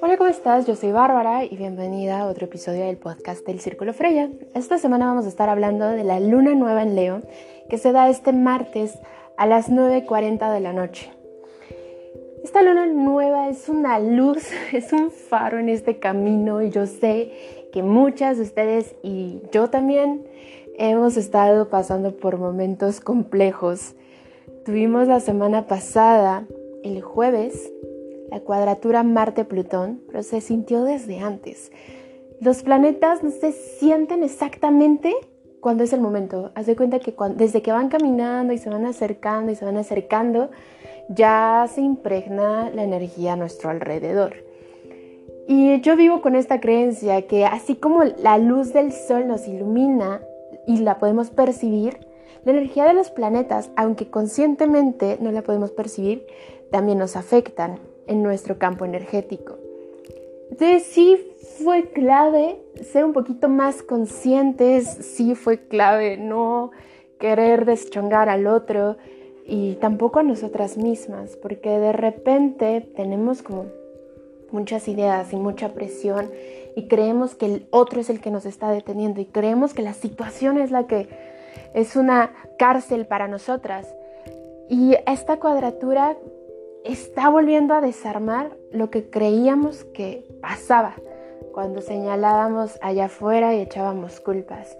Hola, ¿cómo estás? Yo soy Bárbara y bienvenida a otro episodio del podcast del Círculo Freya. Esta semana vamos a estar hablando de la luna nueva en Leo que se da este martes a las 9.40 de la noche. Esta luna nueva es una luz, es un faro en este camino y yo sé que muchas de ustedes y yo también hemos estado pasando por momentos complejos. Tuvimos la semana pasada, el jueves, la cuadratura Marte-Plutón, pero se sintió desde antes. Los planetas no se sienten exactamente cuando es el momento. Haz de cuenta que desde que van caminando y se van acercando y se van acercando, ya se impregna la energía a nuestro alrededor. Y yo vivo con esta creencia que así como la luz del sol nos ilumina y la podemos percibir, la energía de los planetas, aunque conscientemente no la podemos percibir, también nos afectan en nuestro campo energético. Entonces sí fue clave ser un poquito más conscientes, sí fue clave no querer deschongar al otro y tampoco a nosotras mismas, porque de repente tenemos como muchas ideas y mucha presión y creemos que el otro es el que nos está deteniendo y creemos que la situación es la que es una cárcel para nosotras. Y esta cuadratura está volviendo a desarmar lo que creíamos que pasaba cuando señalábamos allá afuera y echábamos culpas.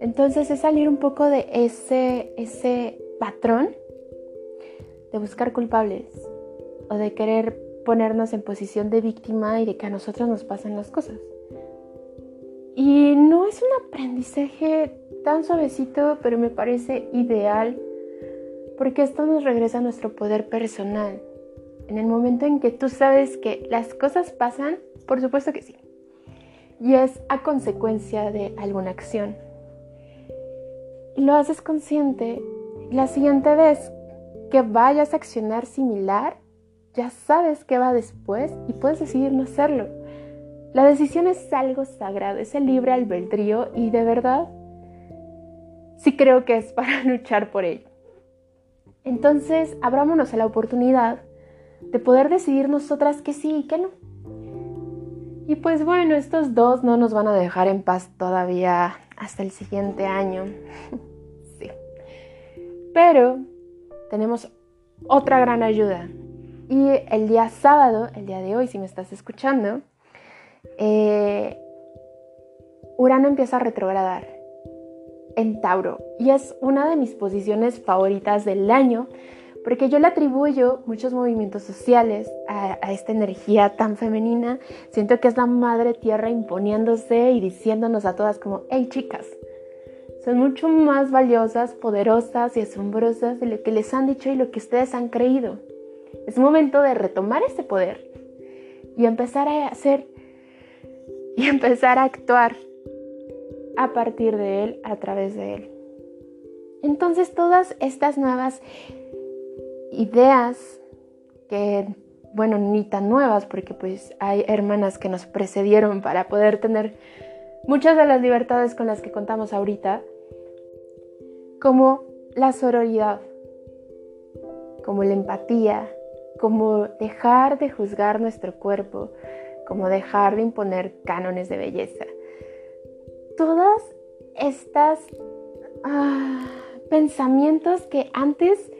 Entonces es salir un poco de ese, ese patrón de buscar culpables o de querer ponernos en posición de víctima y de que a nosotros nos pasan las cosas. Y no es un aprendizaje tan suavecito, pero me parece ideal porque esto nos regresa a nuestro poder personal. En el momento en que tú sabes que las cosas pasan, por supuesto que sí. Y es a consecuencia de alguna acción. Lo haces consciente. La siguiente vez que vayas a accionar similar, ya sabes qué va después y puedes decidir no hacerlo. La decisión es algo sagrado, es el libre albedrío y de verdad sí creo que es para luchar por ello. Entonces, abrámonos a la oportunidad de poder decidir nosotras que sí y que no. Y pues bueno, estos dos no nos van a dejar en paz todavía hasta el siguiente año. sí. Pero tenemos otra gran ayuda. Y el día sábado, el día de hoy, si me estás escuchando, eh, Urano empieza a retrogradar en Tauro y es una de mis posiciones favoritas del año porque yo le atribuyo muchos movimientos sociales a, esta energía tan femenina. Siento que es la madre tierra imponiéndose y diciéndonos a todas como, hey chicas, son mucho más valiosas, poderosas y asombrosas de lo que les han dicho y lo que ustedes han creído. Es momento de retomar ese poder y empezar a hacer y empezar a actuar a partir de él, a través de él. Entonces todas estas nuevas ideas que, bueno, ni tan nuevas, porque pues hay hermanas que nos precedieron para poder tener muchas de las libertades con las que contamos ahorita, como la sororidad, como la empatía, como dejar de juzgar nuestro cuerpo, como dejar de imponer cánones de belleza todas estas ah, pensamientos que antes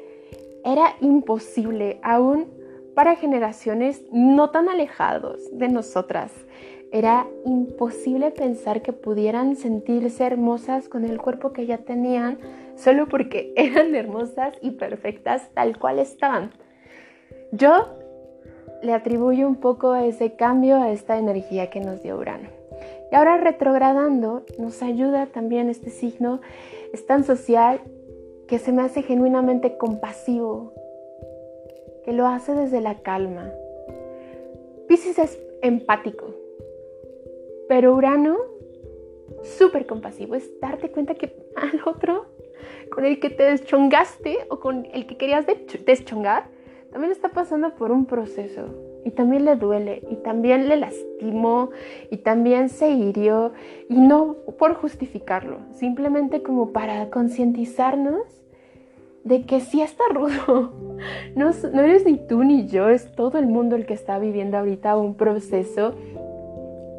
era imposible, aún para generaciones no tan alejados de nosotras. Era imposible pensar que pudieran sentirse hermosas con el cuerpo que ya tenían solo porque eran hermosas y perfectas tal cual estaban. Yo le atribuyo un poco a ese cambio, a esta energía que nos dio Urano. Y ahora retrogradando nos ayuda también este signo, es tan social que se me hace genuinamente compasivo, que lo hace desde la calma. Pisces es empático, pero Urano, súper compasivo, es darte cuenta que al otro con el que te deschongaste o con el que querías deschongar, también está pasando por un proceso y también le duele y también le lastimó y también se hirió y no por justificarlo, simplemente como para concientizarnos de que sí está rudo. No, no eres ni tú ni yo, es todo el mundo el que está viviendo ahorita un proceso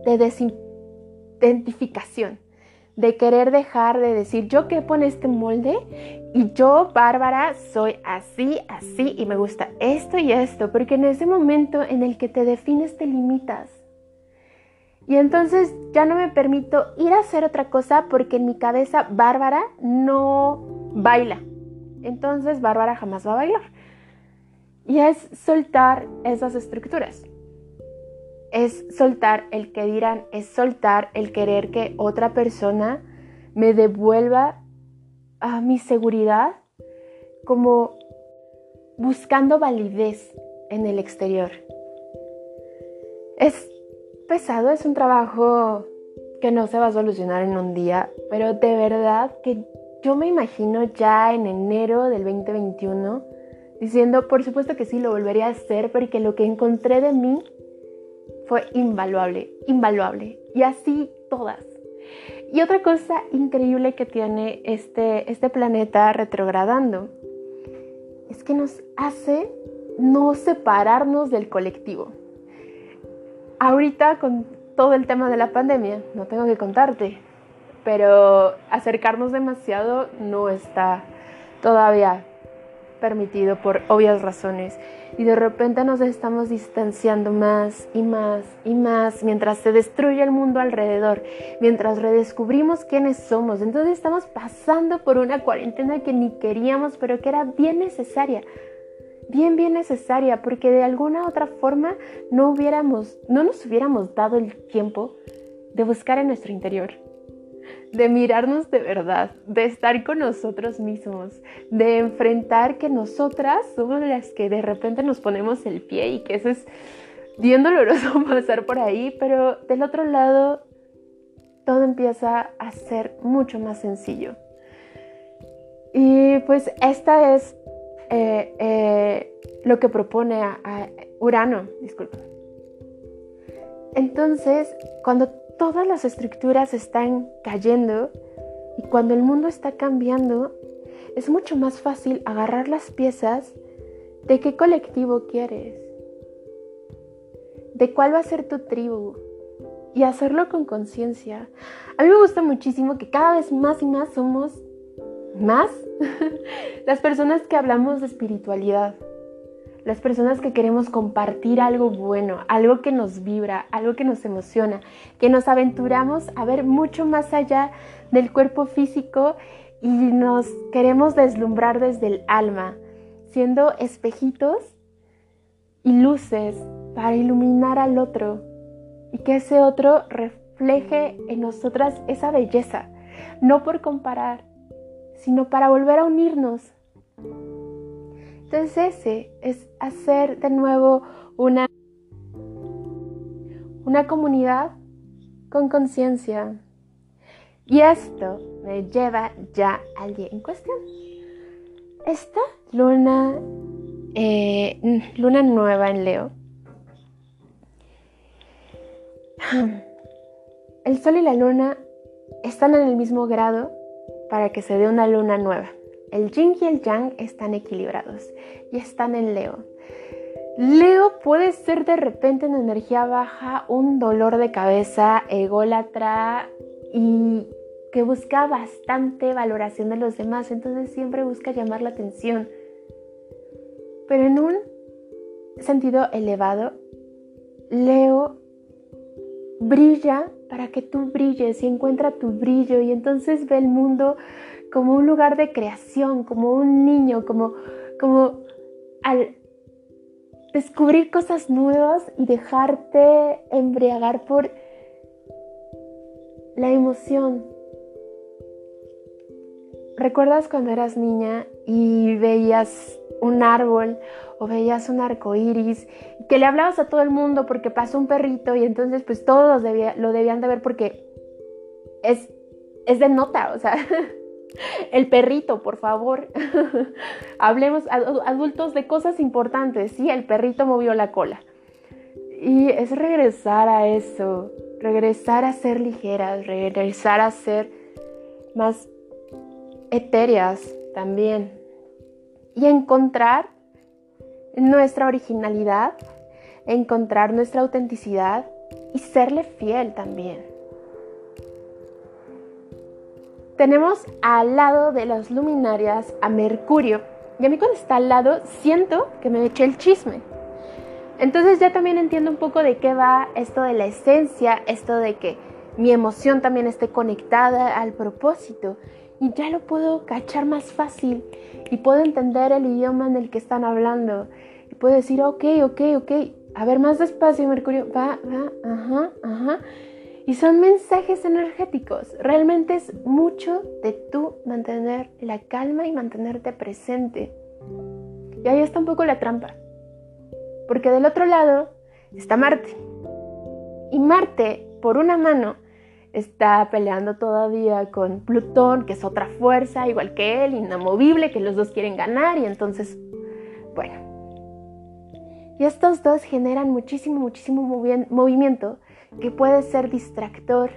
de desidentificación, de querer dejar de decir yo quepo en este molde y yo, Bárbara, soy así, así y me gusta esto y esto, porque en ese momento en el que te defines te limitas. Y entonces ya no me permito ir a hacer otra cosa porque en mi cabeza Bárbara no baila. Entonces Bárbara jamás va a bailar. Y es soltar esas estructuras. Es soltar el que dirán, es soltar el querer que otra persona me devuelva a mi seguridad como buscando validez en el exterior. Es pesado, es un trabajo que no se va a solucionar en un día, pero de verdad que yo me imagino ya en enero del 2021 diciendo, por supuesto que sí, lo volvería a hacer, porque lo que encontré de mí fue invaluable, invaluable. Y así todas. Y otra cosa increíble que tiene este, este planeta retrogradando es que nos hace no separarnos del colectivo ahorita con todo el tema de la pandemia, no tengo que contarte, pero acercarnos demasiado no está todavía permitido por obvias razones. Y de repente nos estamos distanciando más y más y más mientras se destruye el mundo alrededor, mientras redescubrimos quiénes somos. Entonces estamos pasando por una cuarentena que ni queríamos, pero que era bien necesaria. Bien, bien necesaria, porque de alguna otra forma no hubiéramos, no nos hubiéramos dado el tiempo de buscar en nuestro interior, de mirarnos de verdad, de estar con nosotros mismos, de enfrentar que nosotras somos las que de repente nos ponemos el pie y que eso es bien doloroso pasar por ahí, pero del otro lado todo empieza a ser mucho más sencillo. Y pues esta es eh, eh, lo que propone a, Urano, disculpa. Entonces, cuando todas las estructuras están cayendo y cuando el mundo está cambiando, es mucho más fácil agarrar las piezas de qué colectivo quieres, de cuál va a ser tu tribu y hacerlo con conciencia. A mí me gusta muchísimo que cada vez más y más somos más las personas que hablamos de espiritualidad, las personas que queremos compartir algo bueno, algo que nos vibra, algo que nos emociona, que nos aventuramos a ver mucho más allá del cuerpo físico y nos queremos deslumbrar desde el alma, siendo espejitos y luces para iluminar al otro y que ese otro refleje en nosotras esa belleza, no por comparar, sino para volver a unirnos. Entonces ese es hacer de nuevo una, una comunidad con conciencia. Y esto me lleva ya al día en cuestión. Esta luna, eh, luna nueva en Leo, el sol y la luna están en el mismo grado para que se dé una luna nueva. El yin y el yang están equilibrados y están en Leo. Leo puede ser de repente en energía baja un dolor de cabeza, ególatra y que busca bastante valoración de los demás, entonces siempre busca llamar la atención. Pero en un sentido elevado, Leo brilla para que tú brilles y encuentra tu brillo y entonces ve el mundo como un lugar de creación, como un niño, como, como al descubrir cosas nuevas y dejarte embriagar por la emoción. ¿Recuerdas cuando eras niña y veías un árbol o veías un arco iris, que le hablabas a todo el mundo porque pasó un perrito y entonces pues todos lo debían de ver porque es, es de nota, o sea, el perrito, por favor. Hablemos adultos de cosas importantes, sí, el perrito movió la cola. Y es regresar a eso, regresar a ser ligeras, regresar a ser más etéreas también, y encontrar nuestra originalidad, encontrar nuestra autenticidad y serle fiel también. Tenemos al lado de las luminarias a Mercurio. Y a mí cuando está al lado siento que me eché el chisme. Entonces ya también entiendo un poco de qué va esto de la esencia, esto de que mi emoción también esté conectada al propósito. Y ya lo puedo cachar más fácil y puedo entender el idioma en el que están hablando. Y puedo decir, ok, ok, ok, a ver más despacio, Mercurio, va, va, ajá, ajá. Y son mensajes energéticos. Realmente es mucho de tú mantener la calma y mantenerte presente. Y ahí está un poco la trampa. Porque del otro lado está Marte. Y Marte, por una mano, está peleando todavía con Plutón, que es otra fuerza, igual que él, inamovible, que los dos quieren ganar. Y entonces, bueno. Y estos dos generan muchísimo, muchísimo movimiento que puede ser distractor,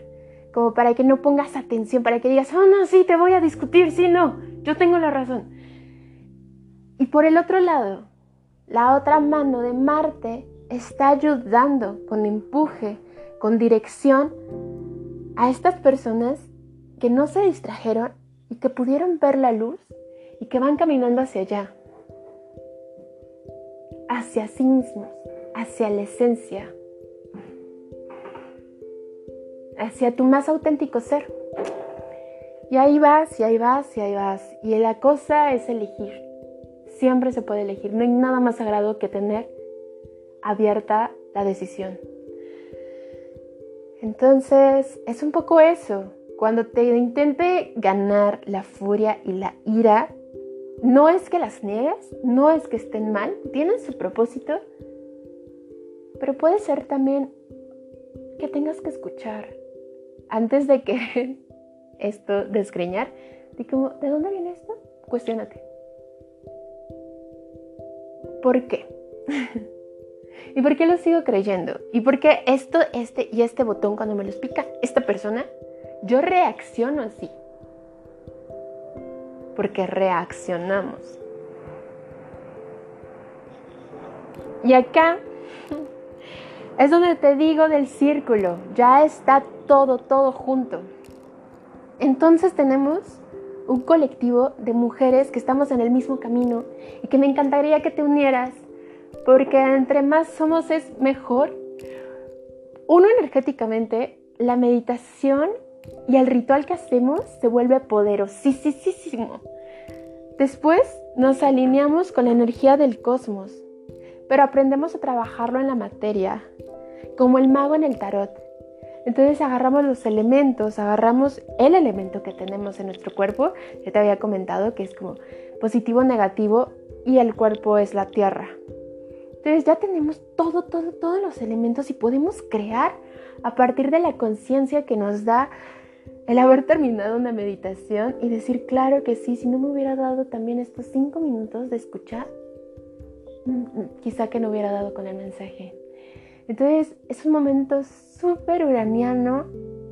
como para que no pongas atención, para que digas, oh no, sí, te voy a discutir, sí, no, yo tengo la razón. Y por el otro lado, la otra mano de Marte está ayudando con empuje, con dirección a estas personas que no se distrajeron y que pudieron ver la luz y que van caminando hacia allá, hacia sí mismos, hacia la esencia, hacia tu más auténtico ser. Y ahí vas, y ahí vas, y ahí vas. Y la cosa es elegir. Siempre se puede elegir. No hay nada más sagrado que tener abierta la decisión. Entonces, es un poco eso. Cuando te intente ganar la furia y la ira, no es que las niegues, no es que estén mal, tienen su propósito, pero puede ser también que tengas que escuchar antes de que esto desgreñar, di como, ¿de dónde viene esto? Cuestiónate. ¿Por qué? ¿Y por qué lo sigo creyendo? ¿Y por qué esto, este y este botón cuando me los pica esta persona, yo reacciono así? Porque reaccionamos. Y acá es donde te digo del círculo, ya está todo, todo junto. Entonces tenemos un colectivo de mujeres que estamos en el mismo camino y que me encantaría que te unieras, porque entre más somos es mejor. Uno energéticamente, la meditación y el ritual que hacemos se vuelve poderosísimo. Después nos alineamos con la energía del cosmos, pero aprendemos a trabajarlo en la materia, como el mago en el tarot. Entonces agarramos los elementos, agarramos el elemento que tenemos en nuestro cuerpo, ya te había comentado que es como positivo, negativo y el cuerpo es la tierra. Entonces ya tenemos todo, todo, todos los elementos y podemos crear a partir de la conciencia que nos da el haber terminado una meditación y decir, claro que sí, si no me hubiera dado también estos cinco minutos de escuchar, quizá que no hubiera dado con el mensaje. Entonces es un momento súper uraniano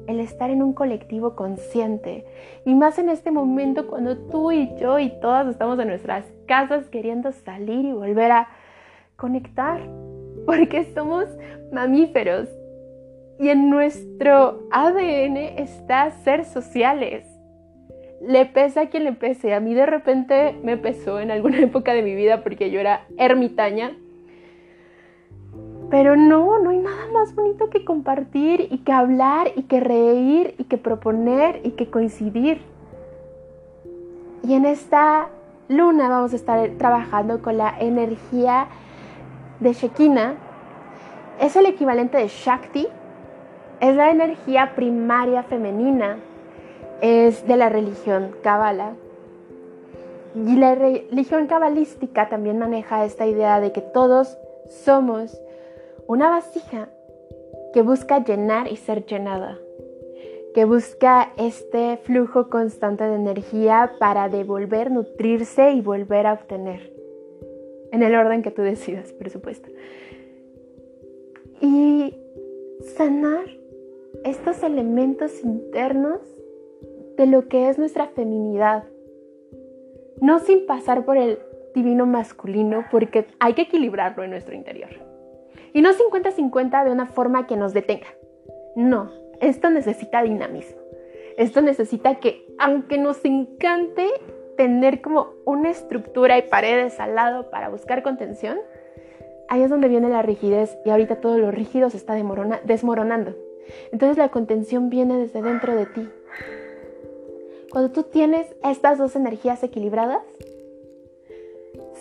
el estar en un colectivo consciente. Y más en este momento cuando tú y yo y todas estamos en nuestras casas queriendo salir y volver a conectar. Porque somos mamíferos. Y en nuestro ADN está ser sociales. Le pesa a quien le pese. A mí de repente me pesó en alguna época de mi vida porque yo era ermitaña pero no, no hay nada más bonito que compartir y que hablar y que reír y que proponer y que coincidir. Y en esta luna vamos a estar trabajando con la energía de Shekinah. Es el equivalente de Shakti. Es la energía primaria femenina. Es de la religión Kabbalah. Y la religión cabalística también maneja esta idea de que todos somos una vasija que busca llenar y ser llenada, que busca este flujo constante de energía para devolver, nutrirse y volver a obtener, en el orden que tú decidas, por supuesto. Y sanar estos elementos internos de lo que es nuestra feminidad, no sin pasar por el divino masculino porque hay que equilibrarlo en nuestro interior. Y no 50-50 de una forma que nos detenga. No, esto necesita dinamismo. Esto necesita que, aunque nos encante tener como una estructura y paredes al lado para buscar contención, ahí es donde viene la rigidez y ahorita todo lo rígido se está desmoronando. Entonces la contención viene desde dentro de ti. Cuando tú tienes estas dos energías equilibradas,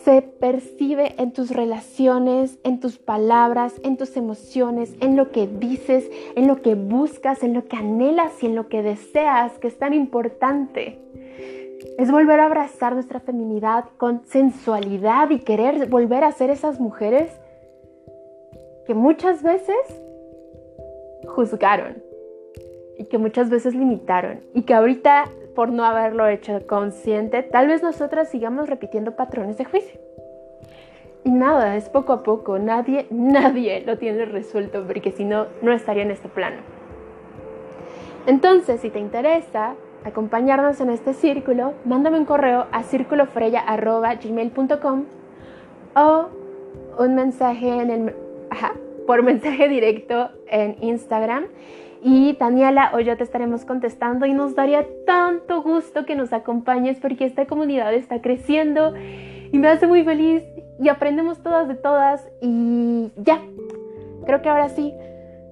se percibe en tus relaciones, en tus palabras, en tus emociones, en lo que dices, en lo que buscas, en lo que anhelas y en lo que deseas, que es tan importante. Es volver a abrazar nuestra feminidad con sensualidad y querer volver a ser esas mujeres que muchas veces juzgaron y que muchas veces limitaron y que ahorita por no haberlo hecho consciente, tal vez nosotras sigamos repitiendo patrones de juicio. Y nada, es poco a poco, nadie, nadie lo tiene resuelto porque si no, no estaría en este plano. Entonces, si te interesa acompañarnos en este círculo, mándame un correo a círculofreya.gmail.com o un mensaje en el, por mensaje directo en Instagram y Daniela o yo te estaremos contestando y nos daría tanto gusto que nos acompañes porque esta comunidad está creciendo y me hace muy feliz y aprendemos todas de todas y ya, creo que ahora sí,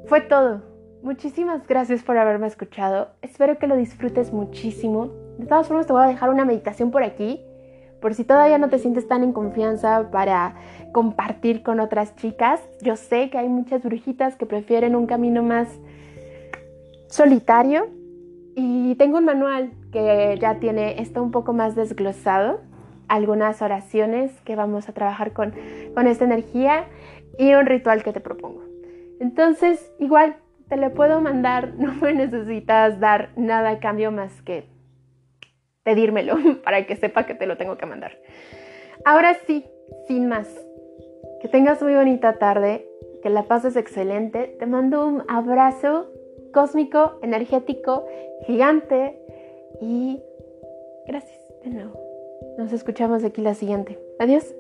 fue todo. Muchísimas gracias por haberme escuchado, espero que lo disfrutes muchísimo. De todas formas te voy a dejar una meditación por aquí, por si todavía no te sientes tan en confianza para compartir con otras chicas. Yo sé que hay muchas brujitas que prefieren un camino más solitario y tengo un manual que ya tiene esto un poco más desglosado, algunas oraciones que vamos a trabajar con, con esta energía y un ritual que te propongo. Entonces, igual, te lo puedo mandar, no me necesitas dar nada a cambio más que pedírmelo para que sepa que te lo tengo que mandar. Ahora sí, sin más, que tengas muy bonita tarde, que la pases excelente, te mando un abrazo cósmico, energético, gigante. Y gracias de nuevo. Nos escuchamos aquí la siguiente. Adiós.